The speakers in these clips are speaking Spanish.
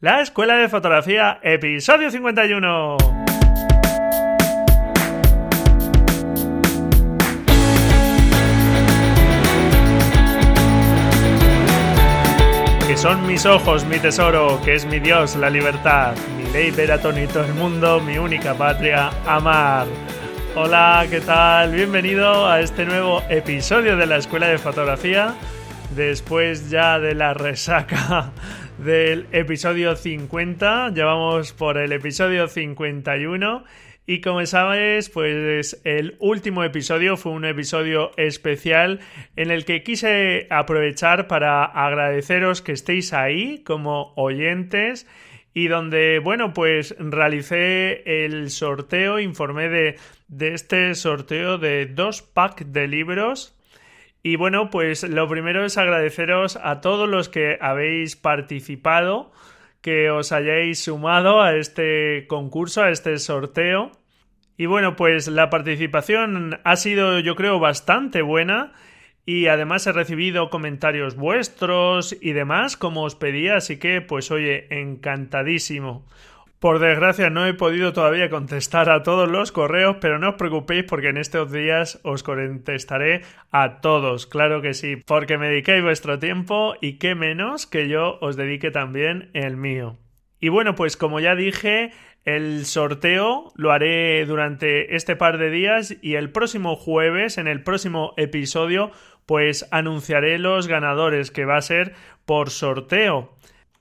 La Escuela de Fotografía, episodio 51. Que son mis ojos, mi tesoro, que es mi Dios, la libertad, mi ley todo el mundo, mi única patria, amar. Hola, ¿qué tal? Bienvenido a este nuevo episodio de la Escuela de Fotografía. Después ya de la resaca del episodio 50, ya vamos por el episodio 51 y como sabes, pues el último episodio fue un episodio especial en el que quise aprovechar para agradeceros que estéis ahí como oyentes y donde, bueno, pues realicé el sorteo, informé de, de este sorteo de dos packs de libros y bueno, pues lo primero es agradeceros a todos los que habéis participado, que os hayáis sumado a este concurso, a este sorteo. Y bueno, pues la participación ha sido yo creo bastante buena y además he recibido comentarios vuestros y demás como os pedía, así que pues oye, encantadísimo. Por desgracia no he podido todavía contestar a todos los correos, pero no os preocupéis porque en estos días os contestaré a todos, claro que sí, porque me dediquéis vuestro tiempo y qué menos que yo os dedique también el mío. Y bueno, pues como ya dije, el sorteo lo haré durante este par de días y el próximo jueves, en el próximo episodio, pues anunciaré los ganadores que va a ser por sorteo.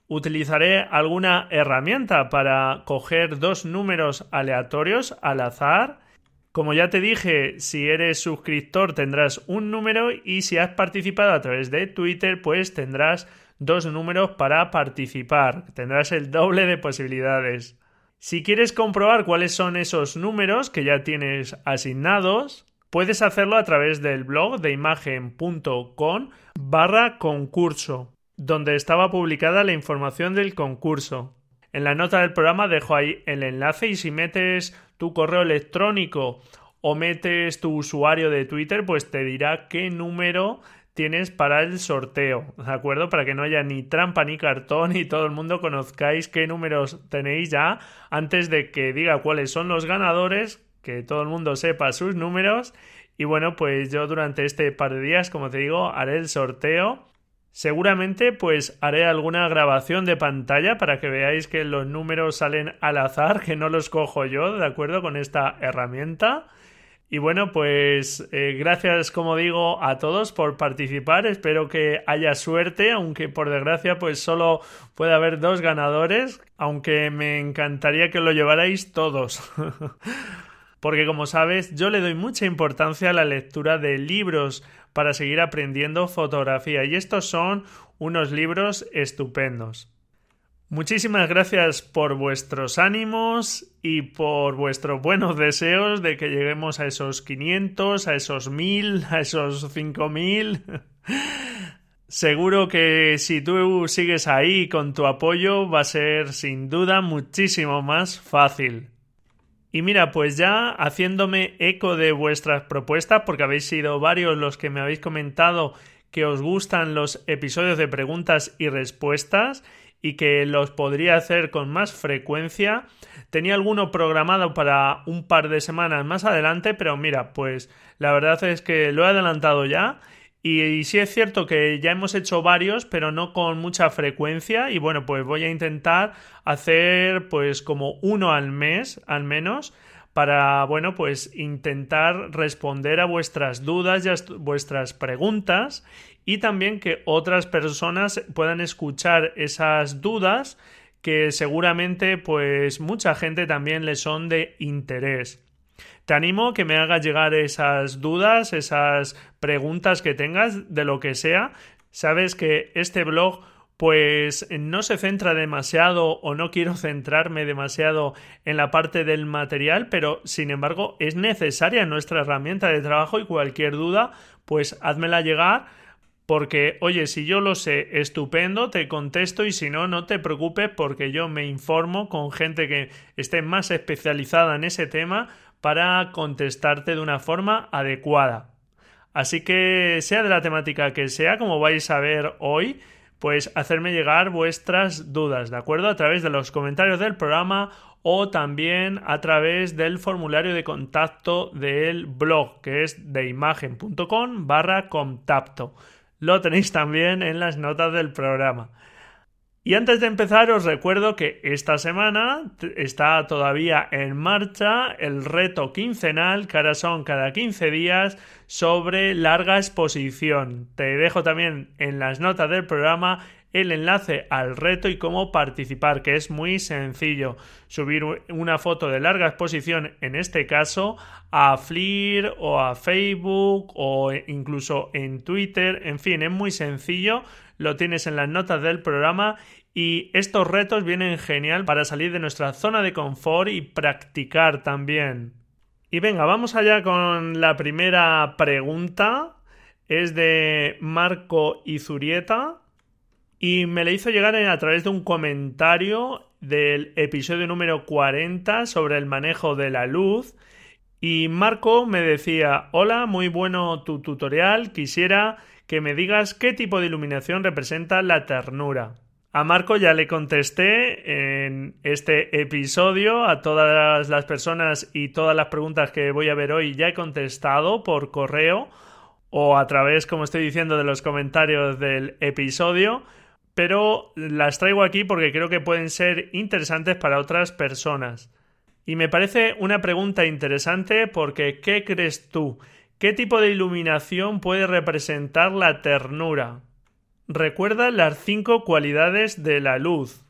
Utilizaré alguna herramienta para coger dos números aleatorios al azar. Como ya te dije, si eres suscriptor tendrás un número y si has participado a través de Twitter, pues tendrás dos números para participar. Tendrás el doble de posibilidades. Si quieres comprobar cuáles son esos números que ya tienes asignados, puedes hacerlo a través del blog de imagen.com barra concurso, donde estaba publicada la información del concurso. En la nota del programa dejo ahí el enlace y si metes tu correo electrónico o metes tu usuario de Twitter, pues te dirá qué número tienes para el sorteo, ¿de acuerdo? Para que no haya ni trampa ni cartón y todo el mundo conozcáis qué números tenéis ya antes de que diga cuáles son los ganadores, que todo el mundo sepa sus números. Y bueno, pues yo durante este par de días, como te digo, haré el sorteo. Seguramente pues haré alguna grabación de pantalla para que veáis que los números salen al azar, que no los cojo yo, ¿de acuerdo? Con esta herramienta. Y bueno, pues eh, gracias, como digo, a todos por participar. Espero que haya suerte, aunque por desgracia, pues solo puede haber dos ganadores, aunque me encantaría que lo llevarais todos. Porque como sabes, yo le doy mucha importancia a la lectura de libros para seguir aprendiendo fotografía y estos son unos libros estupendos. Muchísimas gracias por vuestros ánimos y por vuestros buenos deseos de que lleguemos a esos 500, a esos 1000, a esos 5000. Seguro que si tú sigues ahí con tu apoyo va a ser sin duda muchísimo más fácil. Y mira, pues ya haciéndome eco de vuestras propuestas, porque habéis sido varios los que me habéis comentado que os gustan los episodios de preguntas y respuestas y que los podría hacer con más frecuencia. Tenía alguno programado para un par de semanas más adelante, pero mira, pues la verdad es que lo he adelantado ya. Y, sí es cierto que ya hemos hecho varios, pero no con mucha frecuencia. Y bueno, pues voy a intentar hacer pues como uno al mes, al menos, para, bueno, pues intentar responder a vuestras dudas y a vuestras preguntas y también que otras personas puedan escuchar esas dudas que seguramente pues mucha gente también le son de interés. Te animo a que me hagas llegar esas dudas, esas preguntas que tengas de lo que sea. Sabes que este blog pues no se centra demasiado o no quiero centrarme demasiado en la parte del material, pero sin embargo es necesaria nuestra herramienta de trabajo y cualquier duda pues házmela llegar porque, oye, si yo lo sé, estupendo, te contesto y si no, no te preocupes porque yo me informo con gente que esté más especializada en ese tema para contestarte de una forma adecuada. Así que, sea de la temática que sea, como vais a ver hoy, pues hacerme llegar vuestras dudas, ¿de acuerdo? A través de los comentarios del programa o también a través del formulario de contacto del blog que es deimagen.com barra contacto. Lo tenéis también en las notas del programa. Y antes de empezar os recuerdo que esta semana está todavía en marcha el reto quincenal, que ahora son cada 15 días, sobre larga exposición. Te dejo también en las notas del programa el enlace al reto y cómo participar, que es muy sencillo. Subir una foto de larga exposición, en este caso, a Flir o a Facebook o incluso en Twitter. En fin, es muy sencillo. Lo tienes en las notas del programa y estos retos vienen genial para salir de nuestra zona de confort y practicar también. Y venga, vamos allá con la primera pregunta. Es de Marco Izurieta y me le hizo llegar a través de un comentario del episodio número 40 sobre el manejo de la luz. Y Marco me decía, hola, muy bueno tu tutorial, quisiera que me digas qué tipo de iluminación representa la ternura. A Marco ya le contesté en este episodio, a todas las personas y todas las preguntas que voy a ver hoy ya he contestado por correo o a través, como estoy diciendo, de los comentarios del episodio pero las traigo aquí porque creo que pueden ser interesantes para otras personas. Y me parece una pregunta interesante porque ¿qué crees tú? ¿Qué tipo de iluminación puede representar la ternura? Recuerda las cinco cualidades de la luz.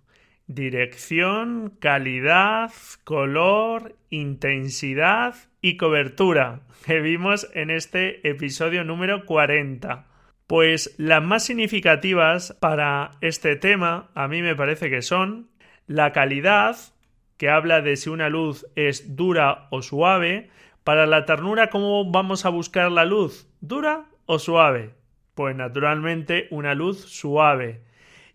Dirección, calidad, color, intensidad y cobertura que vimos en este episodio número 40. Pues las más significativas para este tema a mí me parece que son la calidad, que habla de si una luz es dura o suave. Para la ternura, ¿cómo vamos a buscar la luz? ¿Dura o suave? Pues naturalmente una luz suave.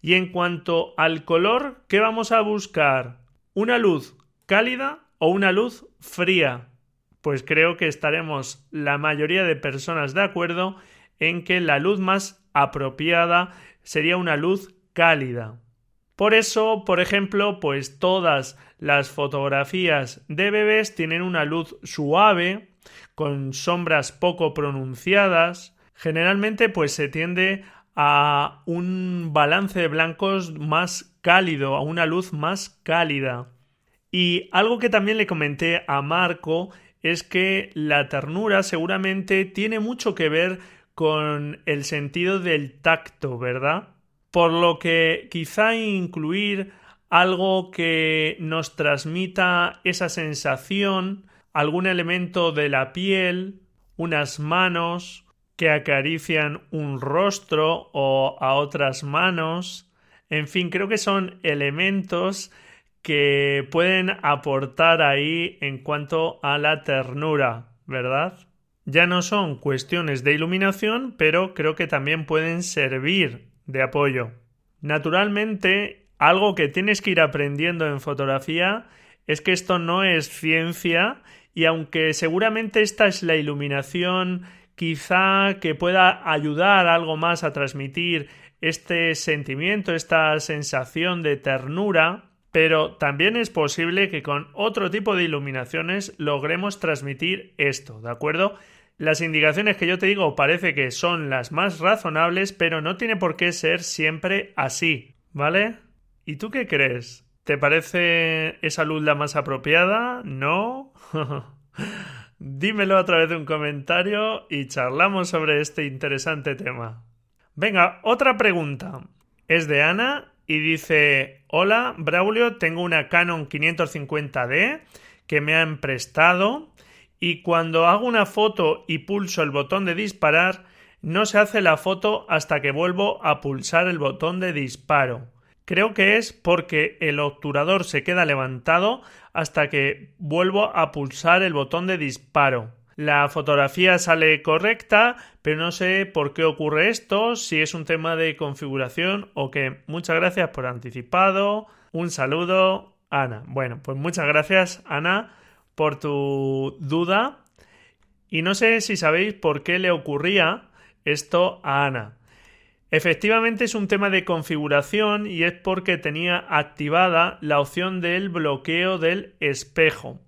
Y en cuanto al color, ¿qué vamos a buscar? ¿Una luz cálida o una luz fría? Pues creo que estaremos la mayoría de personas de acuerdo en que la luz más apropiada sería una luz cálida. Por eso, por ejemplo, pues todas las fotografías de bebés tienen una luz suave, con sombras poco pronunciadas. Generalmente, pues se tiende a un balance de blancos más cálido, a una luz más cálida. Y algo que también le comenté a Marco es que la ternura seguramente tiene mucho que ver con el sentido del tacto, ¿verdad? Por lo que quizá incluir algo que nos transmita esa sensación, algún elemento de la piel, unas manos que acarician un rostro o a otras manos, en fin, creo que son elementos que pueden aportar ahí en cuanto a la ternura, ¿verdad? ya no son cuestiones de iluminación, pero creo que también pueden servir de apoyo. Naturalmente, algo que tienes que ir aprendiendo en fotografía es que esto no es ciencia y aunque seguramente esta es la iluminación quizá que pueda ayudar algo más a transmitir este sentimiento, esta sensación de ternura, pero también es posible que con otro tipo de iluminaciones logremos transmitir esto, ¿de acuerdo? Las indicaciones que yo te digo parece que son las más razonables, pero no tiene por qué ser siempre así, ¿vale? ¿Y tú qué crees? ¿Te parece esa luz la más apropiada? ¿No? Dímelo a través de un comentario y charlamos sobre este interesante tema. Venga, otra pregunta. Es de Ana y dice, hola, Braulio, tengo una Canon 550D que me han prestado y cuando hago una foto y pulso el botón de disparar, no se hace la foto hasta que vuelvo a pulsar el botón de disparo. Creo que es porque el obturador se queda levantado hasta que vuelvo a pulsar el botón de disparo. La fotografía sale correcta, pero no sé por qué ocurre esto, si es un tema de configuración o que muchas gracias por anticipado. Un saludo, Ana. Bueno, pues muchas gracias, Ana por tu duda. Y no sé si sabéis por qué le ocurría esto a Ana. Efectivamente es un tema de configuración y es porque tenía activada la opción del bloqueo del espejo.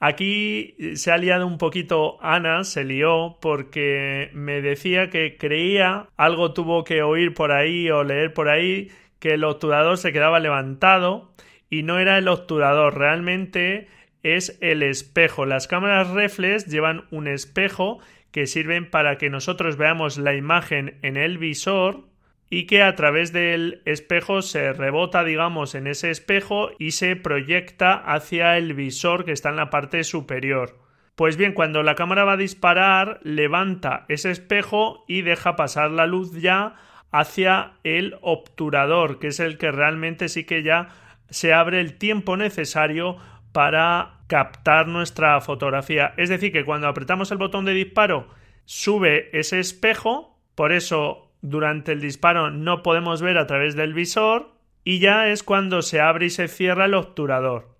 Aquí se ha liado un poquito Ana, se lió porque me decía que creía, algo tuvo que oír por ahí o leer por ahí, que el obturador se quedaba levantado y no era el obturador, realmente es el espejo. Las cámaras reflex llevan un espejo que sirven para que nosotros veamos la imagen en el visor y que a través del espejo se rebota, digamos, en ese espejo y se proyecta hacia el visor que está en la parte superior. Pues bien, cuando la cámara va a disparar, levanta ese espejo y deja pasar la luz ya hacia el obturador, que es el que realmente sí que ya se abre el tiempo necesario para captar nuestra fotografía. Es decir, que cuando apretamos el botón de disparo, sube ese espejo, por eso durante el disparo no podemos ver a través del visor y ya es cuando se abre y se cierra el obturador.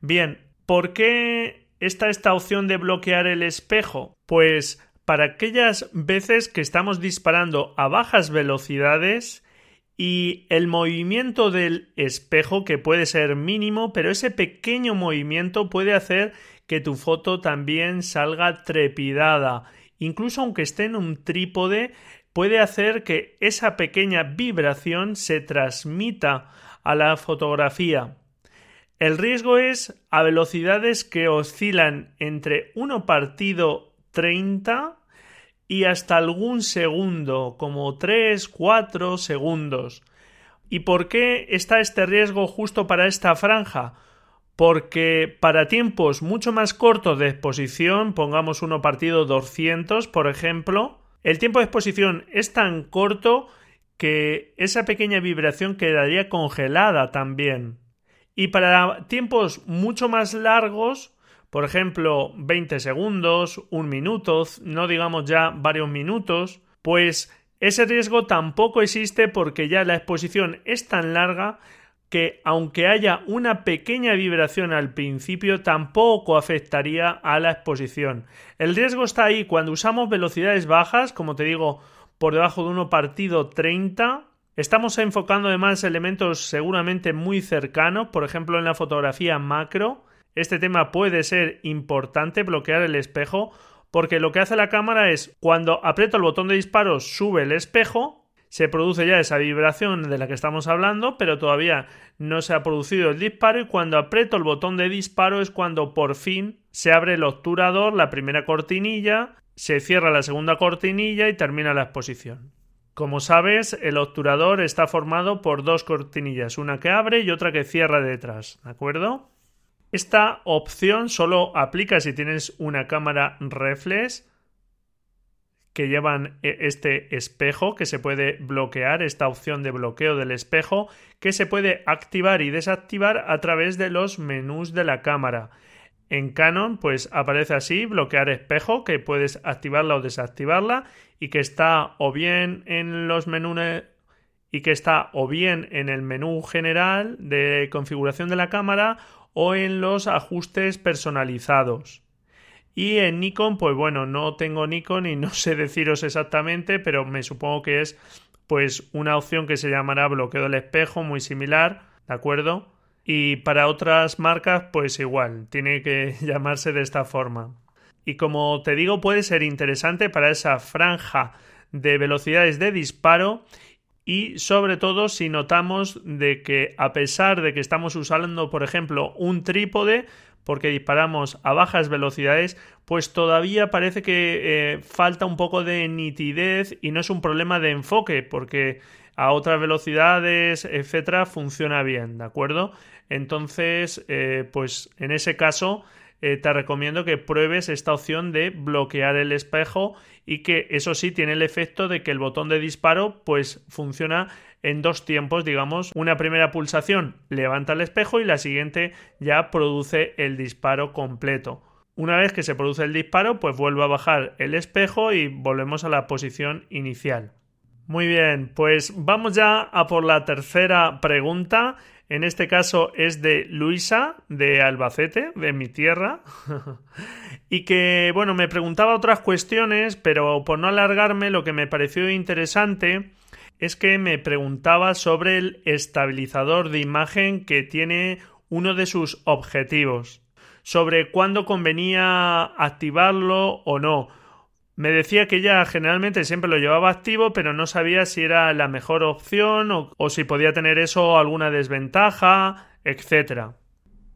Bien, ¿por qué está esta opción de bloquear el espejo? Pues para aquellas veces que estamos disparando a bajas velocidades y el movimiento del espejo que puede ser mínimo, pero ese pequeño movimiento puede hacer que tu foto también salga trepidada. Incluso aunque esté en un trípode, puede hacer que esa pequeña vibración se transmita a la fotografía. El riesgo es a velocidades que oscilan entre 1 partido 30 y hasta algún segundo, como 3, 4 segundos. ¿Y por qué está este riesgo justo para esta franja? Porque para tiempos mucho más cortos de exposición, pongamos 1 partido 200, por ejemplo, el tiempo de exposición es tan corto que esa pequeña vibración quedaría congelada también. Y para tiempos mucho más largos, por ejemplo, 20 segundos, un minuto, no digamos ya varios minutos, pues ese riesgo tampoco existe porque ya la exposición es tan larga que aunque haya una pequeña vibración al principio, tampoco afectaría a la exposición. El riesgo está ahí cuando usamos velocidades bajas, como te digo, por debajo de 1 partido 30. Estamos enfocando además elementos seguramente muy cercanos, por ejemplo en la fotografía macro. Este tema puede ser importante, bloquear el espejo, porque lo que hace la cámara es cuando aprieto el botón de disparo sube el espejo se produce ya esa vibración de la que estamos hablando, pero todavía no se ha producido el disparo y cuando aprieto el botón de disparo es cuando por fin se abre el obturador, la primera cortinilla, se cierra la segunda cortinilla y termina la exposición. Como sabes, el obturador está formado por dos cortinillas, una que abre y otra que cierra detrás, ¿de acuerdo? Esta opción solo aplica si tienes una cámara reflex que llevan e, este espejo que se puede bloquear, esta opción de bloqueo del espejo que se puede activar y desactivar a través de los menús de la cámara. En Canon pues aparece así bloquear espejo que puedes activarla o desactivarla y que está o bien en los menús y que está o bien en el menú general de configuración de la cámara o en los ajustes personalizados. Y en Nikon, pues bueno, no tengo Nikon y no sé deciros exactamente, pero me supongo que es pues una opción que se llamará bloqueo del espejo, muy similar, ¿de acuerdo? Y para otras marcas, pues igual, tiene que llamarse de esta forma. Y como te digo, puede ser interesante para esa franja de velocidades de disparo y sobre todo si notamos de que a pesar de que estamos usando por ejemplo un trípode porque disparamos a bajas velocidades, pues todavía parece que eh, falta un poco de nitidez y no es un problema de enfoque, porque a otras velocidades, etcétera, funciona bien, ¿de acuerdo? Entonces, eh, pues en ese caso, eh, te recomiendo que pruebes esta opción de bloquear el espejo y que eso sí tiene el efecto de que el botón de disparo pues funciona en dos tiempos, digamos, una primera pulsación levanta el espejo y la siguiente ya produce el disparo completo. Una vez que se produce el disparo, pues vuelve a bajar el espejo y volvemos a la posición inicial. Muy bien, pues vamos ya a por la tercera pregunta. En este caso es de Luisa, de Albacete, de mi tierra. y que, bueno, me preguntaba otras cuestiones, pero por no alargarme, lo que me pareció interesante es que me preguntaba sobre el estabilizador de imagen que tiene uno de sus objetivos, sobre cuándo convenía activarlo o no. Me decía que ella generalmente siempre lo llevaba activo, pero no sabía si era la mejor opción o, si podía tener eso alguna desventaja, etc.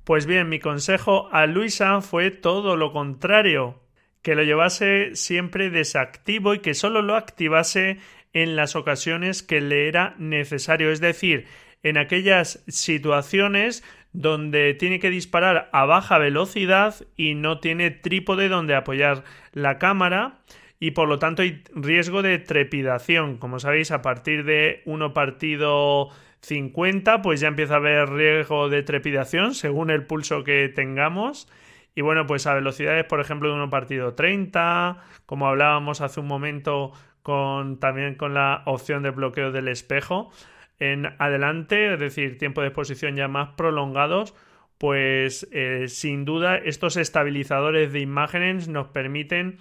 Pues bien, mi consejo a Luisa fue todo lo contrario, que lo llevase siempre desactivo y que solo lo activase en las ocasiones que le era necesario, es decir, en aquellas situaciones donde tiene que disparar a baja velocidad y no tiene trípode donde apoyar la cámara y por lo tanto hay riesgo de trepidación. Como sabéis, a partir de uno partido 50, pues ya empieza a haber riesgo de trepidación según el pulso que tengamos. Y bueno, pues a velocidades, por ejemplo, de uno partido 30, como hablábamos hace un momento con también con la opción de bloqueo del espejo en adelante, es decir, tiempo de exposición ya más prolongados, pues eh, sin duda estos estabilizadores de imágenes nos permiten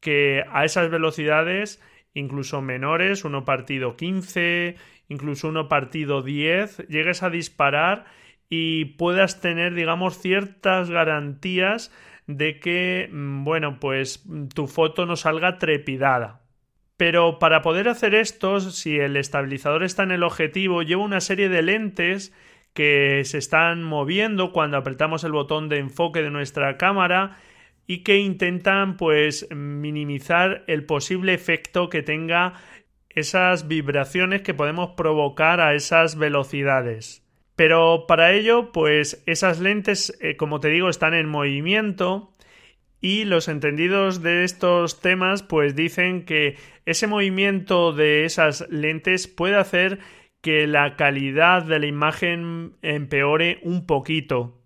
que a esas velocidades, incluso menores, uno partido 15, incluso uno partido 10, llegues a disparar y puedas tener, digamos, ciertas garantías de que, mm, bueno, pues tu foto no salga trepidada. Pero para poder hacer esto, si el estabilizador está en el objetivo, lleva una serie de lentes que se están moviendo cuando apretamos el botón de enfoque de nuestra cámara y que intentan pues minimizar el posible efecto que tenga esas vibraciones que podemos provocar a esas velocidades. Pero para ello, pues esas lentes, eh, como te digo, están en movimiento y los entendidos de estos temas pues dicen que ese movimiento de esas lentes puede hacer que la calidad de la imagen empeore un poquito.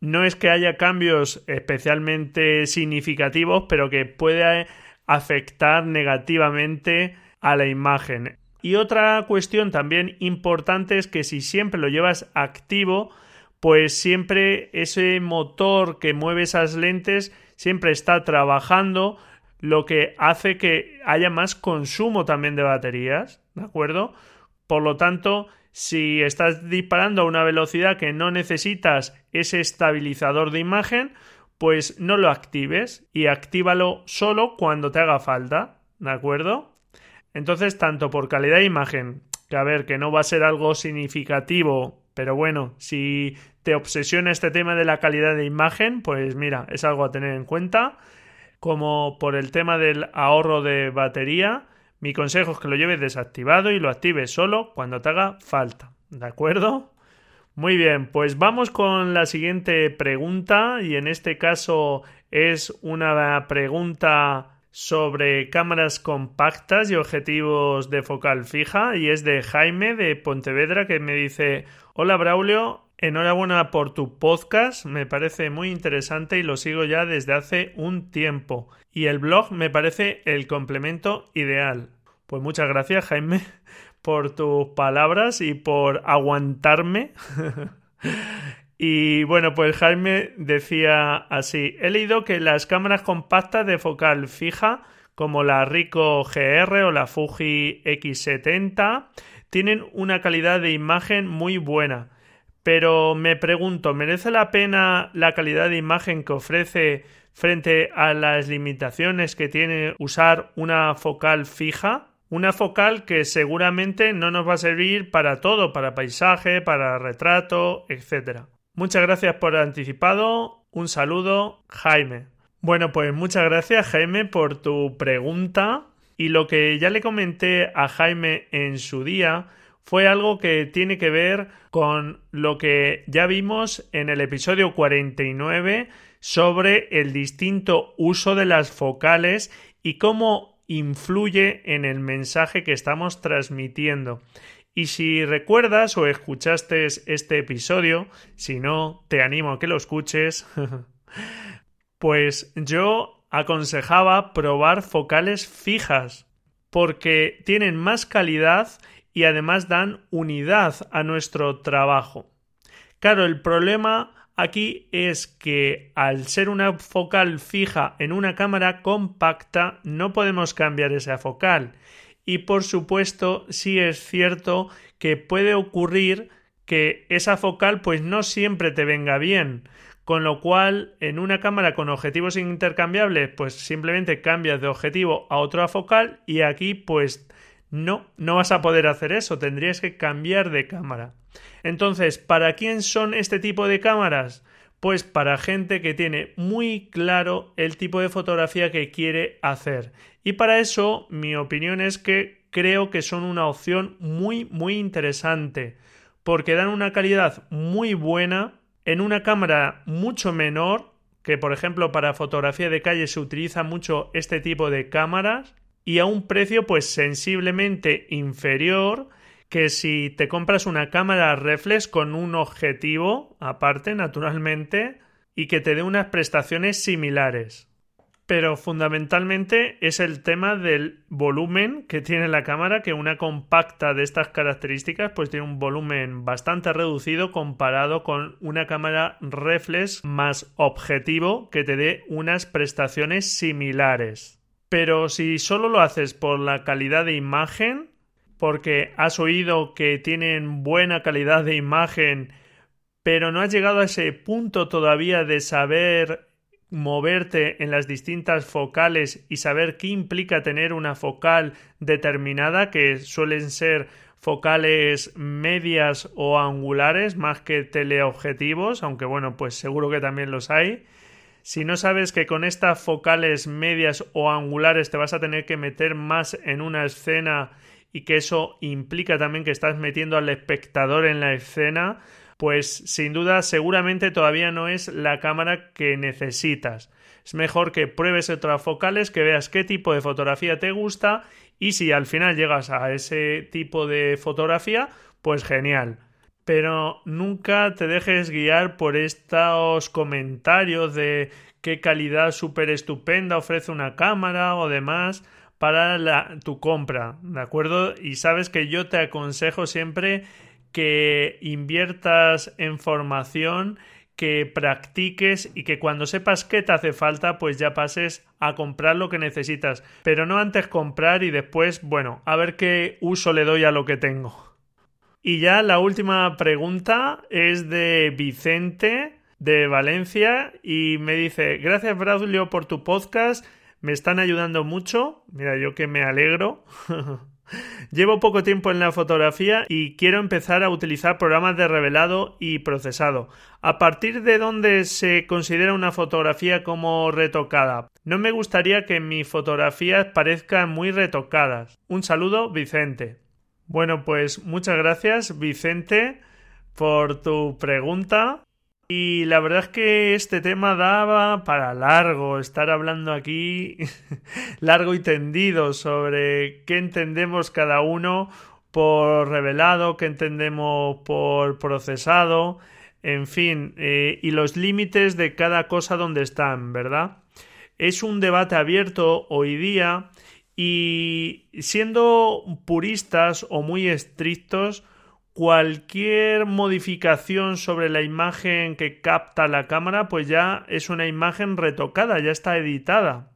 No es que haya cambios especialmente significativos, pero que puede afectar negativamente a la imagen. Y otra cuestión también importante es que si siempre lo llevas activo, pues siempre ese motor que mueve esas lentes siempre está trabajando, lo que hace que haya más consumo también de baterías, ¿de acuerdo? Por lo tanto, si estás disparando a una velocidad que no necesitas ese estabilizador de imagen, pues no lo actives y actívalo solo cuando te haga falta, ¿de acuerdo? Entonces, tanto por calidad de imagen, que a ver, que no va a ser algo significativo pero bueno, si te obsesiona este tema de la calidad de imagen, pues mira, es algo a tener en cuenta. Como por el tema del ahorro de batería, mi consejo es que lo lleves desactivado y lo actives solo cuando te haga falta. ¿De acuerdo? Muy bien, pues vamos con la siguiente pregunta y en este caso es una pregunta sobre cámaras compactas y objetivos de focal fija y es de Jaime de Pontevedra que me dice Hola Braulio, enhorabuena por tu podcast, me parece muy interesante y lo sigo ya desde hace un tiempo. Y el blog me parece el complemento ideal. Pues muchas gracias Jaime por tus palabras y por aguantarme. Y bueno, pues Jaime decía así, he leído que las cámaras compactas de focal fija, como la Ricoh GR o la Fuji X70, tienen una calidad de imagen muy buena. Pero me pregunto, ¿merece la pena la calidad de imagen que ofrece frente a las limitaciones que tiene usar una focal fija? Una focal que seguramente no nos va a servir para todo, para paisaje, para retrato, etc. Muchas gracias por anticipado. Un saludo, Jaime. Bueno, pues muchas gracias, Jaime, por tu pregunta. Y lo que ya le comenté a Jaime en su día fue algo que tiene que ver con lo que ya vimos en el episodio 49 sobre el distinto uso de las focales y cómo influye en el mensaje que estamos transmitiendo. Y si recuerdas o escuchaste este episodio, si no, te animo a que lo escuches, pues yo aconsejaba probar focales fijas, porque tienen más calidad y además dan unidad a nuestro trabajo. Claro, el problema aquí es que al ser una focal fija en una cámara compacta no podemos cambiar esa focal y por supuesto sí es cierto que puede ocurrir que esa focal pues no siempre te venga bien con lo cual en una cámara con objetivos intercambiables pues simplemente cambias de objetivo a otra focal y aquí pues no, no vas a poder hacer eso, tendrías que cambiar de cámara. Entonces, ¿para quién son este tipo de cámaras? Pues para gente que tiene muy claro el tipo de fotografía que quiere hacer. Y para eso mi opinión es que creo que son una opción muy muy interesante porque dan una calidad muy buena en una cámara mucho menor, que por ejemplo para fotografía de calle se utiliza mucho este tipo de cámaras, y a un precio pues sensiblemente inferior que si te compras una cámara reflex con un objetivo aparte naturalmente y que te dé unas prestaciones similares pero fundamentalmente es el tema del volumen que tiene la cámara, que una compacta de estas características pues tiene un volumen bastante reducido comparado con una cámara reflex más objetivo que te dé unas prestaciones similares. Pero si solo lo haces por la calidad de imagen, porque has oído que tienen buena calidad de imagen, pero no has llegado a ese punto todavía de saber moverte en las distintas focales y saber qué implica tener una focal determinada, que suelen ser focales medias o angulares más que teleobjetivos, aunque bueno, pues seguro que también los hay. Si no sabes que con estas focales medias o angulares te vas a tener que meter más en una escena y que eso implica también que estás metiendo al espectador en la escena, pues sin duda seguramente todavía no es la cámara que necesitas. Es mejor que pruebes otras focales, que veas qué tipo de fotografía te gusta y si al final llegas a ese tipo de fotografía, pues genial. Pero nunca te dejes guiar por estos comentarios de qué calidad súper estupenda ofrece una cámara o demás para tu compra, ¿de acuerdo? Y sabes que yo te aconsejo siempre que inviertas en formación, que practiques y que cuando sepas qué te hace falta, pues ya pases a comprar lo que necesitas. Pero no antes comprar y después, bueno, a ver qué uso le doy a lo que tengo. Y ya la última pregunta es de Vicente de Valencia y me dice, gracias Braulio por tu podcast, me están ayudando mucho. Mira, yo que me alegro. Llevo poco tiempo en la fotografía y quiero empezar a utilizar programas de revelado y procesado. ¿A partir de dónde se considera una fotografía como retocada? No me gustaría que mis fotografías parezcan muy retocadas. Un saludo, Vicente. Bueno, pues muchas gracias, Vicente, por tu pregunta. Y la verdad es que este tema daba para largo, estar hablando aquí largo y tendido sobre qué entendemos cada uno por revelado, qué entendemos por procesado, en fin, eh, y los límites de cada cosa donde están, ¿verdad? Es un debate abierto hoy día y siendo puristas o muy estrictos, cualquier modificación sobre la imagen que capta la cámara, pues ya es una imagen retocada, ya está editada.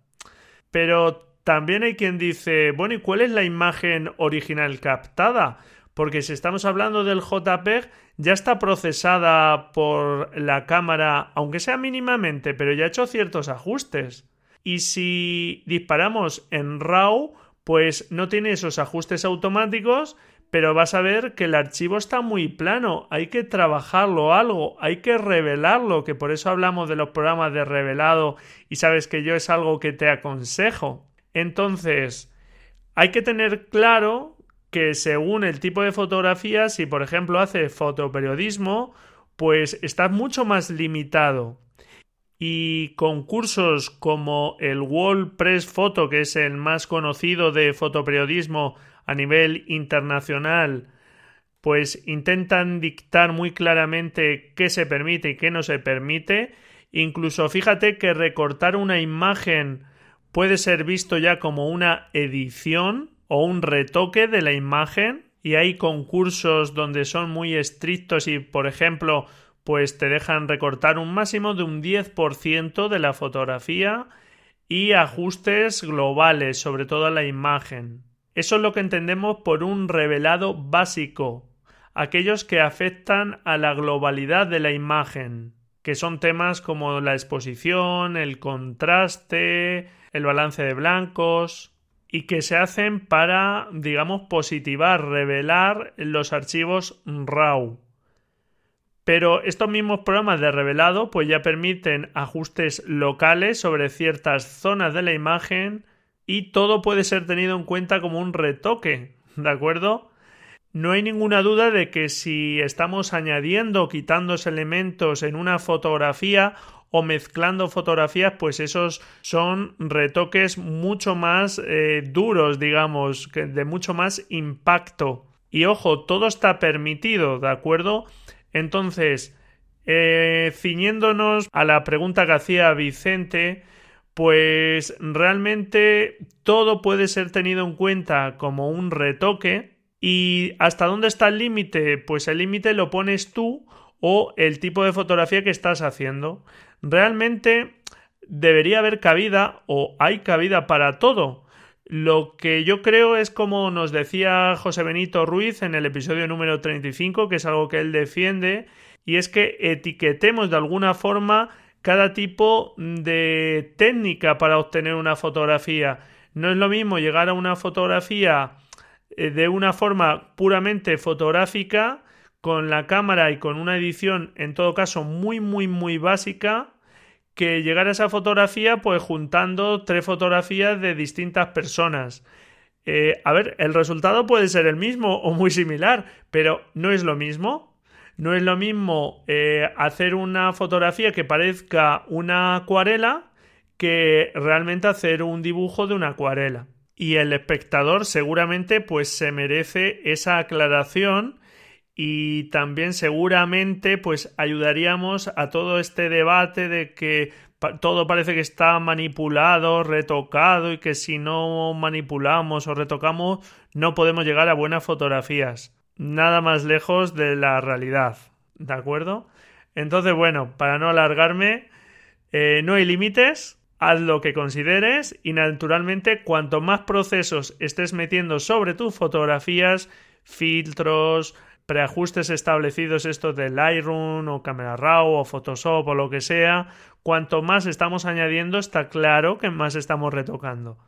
Pero también hay quien dice, bueno, ¿y cuál es la imagen original captada? Porque si estamos hablando del JPEG, ya está procesada por la cámara, aunque sea mínimamente, pero ya ha hecho ciertos ajustes. Y si disparamos en RAW, pues no tiene esos ajustes automáticos pero vas a ver que el archivo está muy plano, hay que trabajarlo algo, hay que revelarlo, que por eso hablamos de los programas de revelado y sabes que yo es algo que te aconsejo. Entonces, hay que tener claro que según el tipo de fotografía, si por ejemplo haces fotoperiodismo, pues estás mucho más limitado. Y concursos como el World Press Photo, que es el más conocido de fotoperiodismo a nivel internacional pues intentan dictar muy claramente qué se permite y qué no se permite. Incluso fíjate que recortar una imagen puede ser visto ya como una edición o un retoque de la imagen y hay concursos donde son muy estrictos y por ejemplo pues te dejan recortar un máximo de un 10% de la fotografía y ajustes globales sobre todo a la imagen. Eso es lo que entendemos por un revelado básico, aquellos que afectan a la globalidad de la imagen, que son temas como la exposición, el contraste, el balance de blancos, y que se hacen para, digamos, positivar, revelar los archivos RAW. Pero estos mismos programas de revelado pues ya permiten ajustes locales sobre ciertas zonas de la imagen y todo puede ser tenido en cuenta como un retoque, ¿de acuerdo? No hay ninguna duda de que si estamos añadiendo o quitando elementos en una fotografía o mezclando fotografías, pues esos son retoques mucho más eh, duros, digamos, de mucho más impacto. Y ojo, todo está permitido, ¿de acuerdo? Entonces, eh, ciñéndonos a la pregunta que hacía Vicente, pues realmente todo puede ser tenido en cuenta como un retoque. ¿Y hasta dónde está el límite? Pues el límite lo pones tú o el tipo de fotografía que estás haciendo. Realmente debería haber cabida o hay cabida para todo. Lo que yo creo es como nos decía José Benito Ruiz en el episodio número 35, que es algo que él defiende, y es que etiquetemos de alguna forma cada tipo de técnica para obtener una fotografía. No es lo mismo llegar a una fotografía eh, de una forma puramente fotográfica con la cámara y con una edición en todo caso muy muy muy básica que llegar a esa fotografía pues juntando tres fotografías de distintas personas. Eh, a ver, el resultado puede ser el mismo o muy similar, pero no es lo mismo. No es lo mismo eh, hacer una fotografía que parezca una acuarela que realmente hacer un dibujo de una acuarela. Y el espectador seguramente pues se merece esa aclaración y también seguramente pues ayudaríamos a todo este debate de que todo parece que está manipulado, retocado y que si no manipulamos o retocamos no podemos llegar a buenas fotografías. Nada más lejos de la realidad. ¿De acuerdo? Entonces, bueno, para no alargarme, eh, no hay límites, haz lo que consideres y naturalmente cuanto más procesos estés metiendo sobre tus fotografías, filtros, preajustes establecidos estos de Lightroom o Camera Raw o Photoshop o lo que sea, cuanto más estamos añadiendo está claro que más estamos retocando.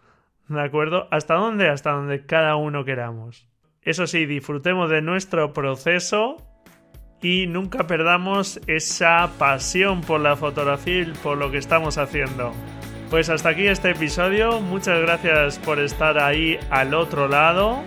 ¿De acuerdo? ¿Hasta dónde? Hasta donde cada uno queramos. Eso sí, disfrutemos de nuestro proceso y nunca perdamos esa pasión por la fotografía por lo que estamos haciendo. Pues hasta aquí este episodio. Muchas gracias por estar ahí al otro lado.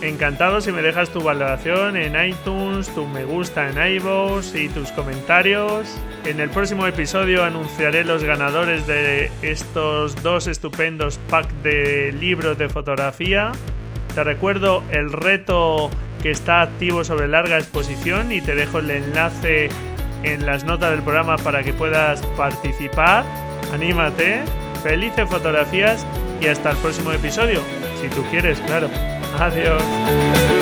Encantado si me dejas tu valoración en iTunes, tu me gusta en iVoox y tus comentarios. En el próximo episodio anunciaré los ganadores de estos dos estupendos packs de libros de fotografía. Te recuerdo el reto que está activo sobre larga exposición y te dejo el enlace en las notas del programa para que puedas participar. Anímate, felices fotografías y hasta el próximo episodio, si tú quieres, claro. Adiós.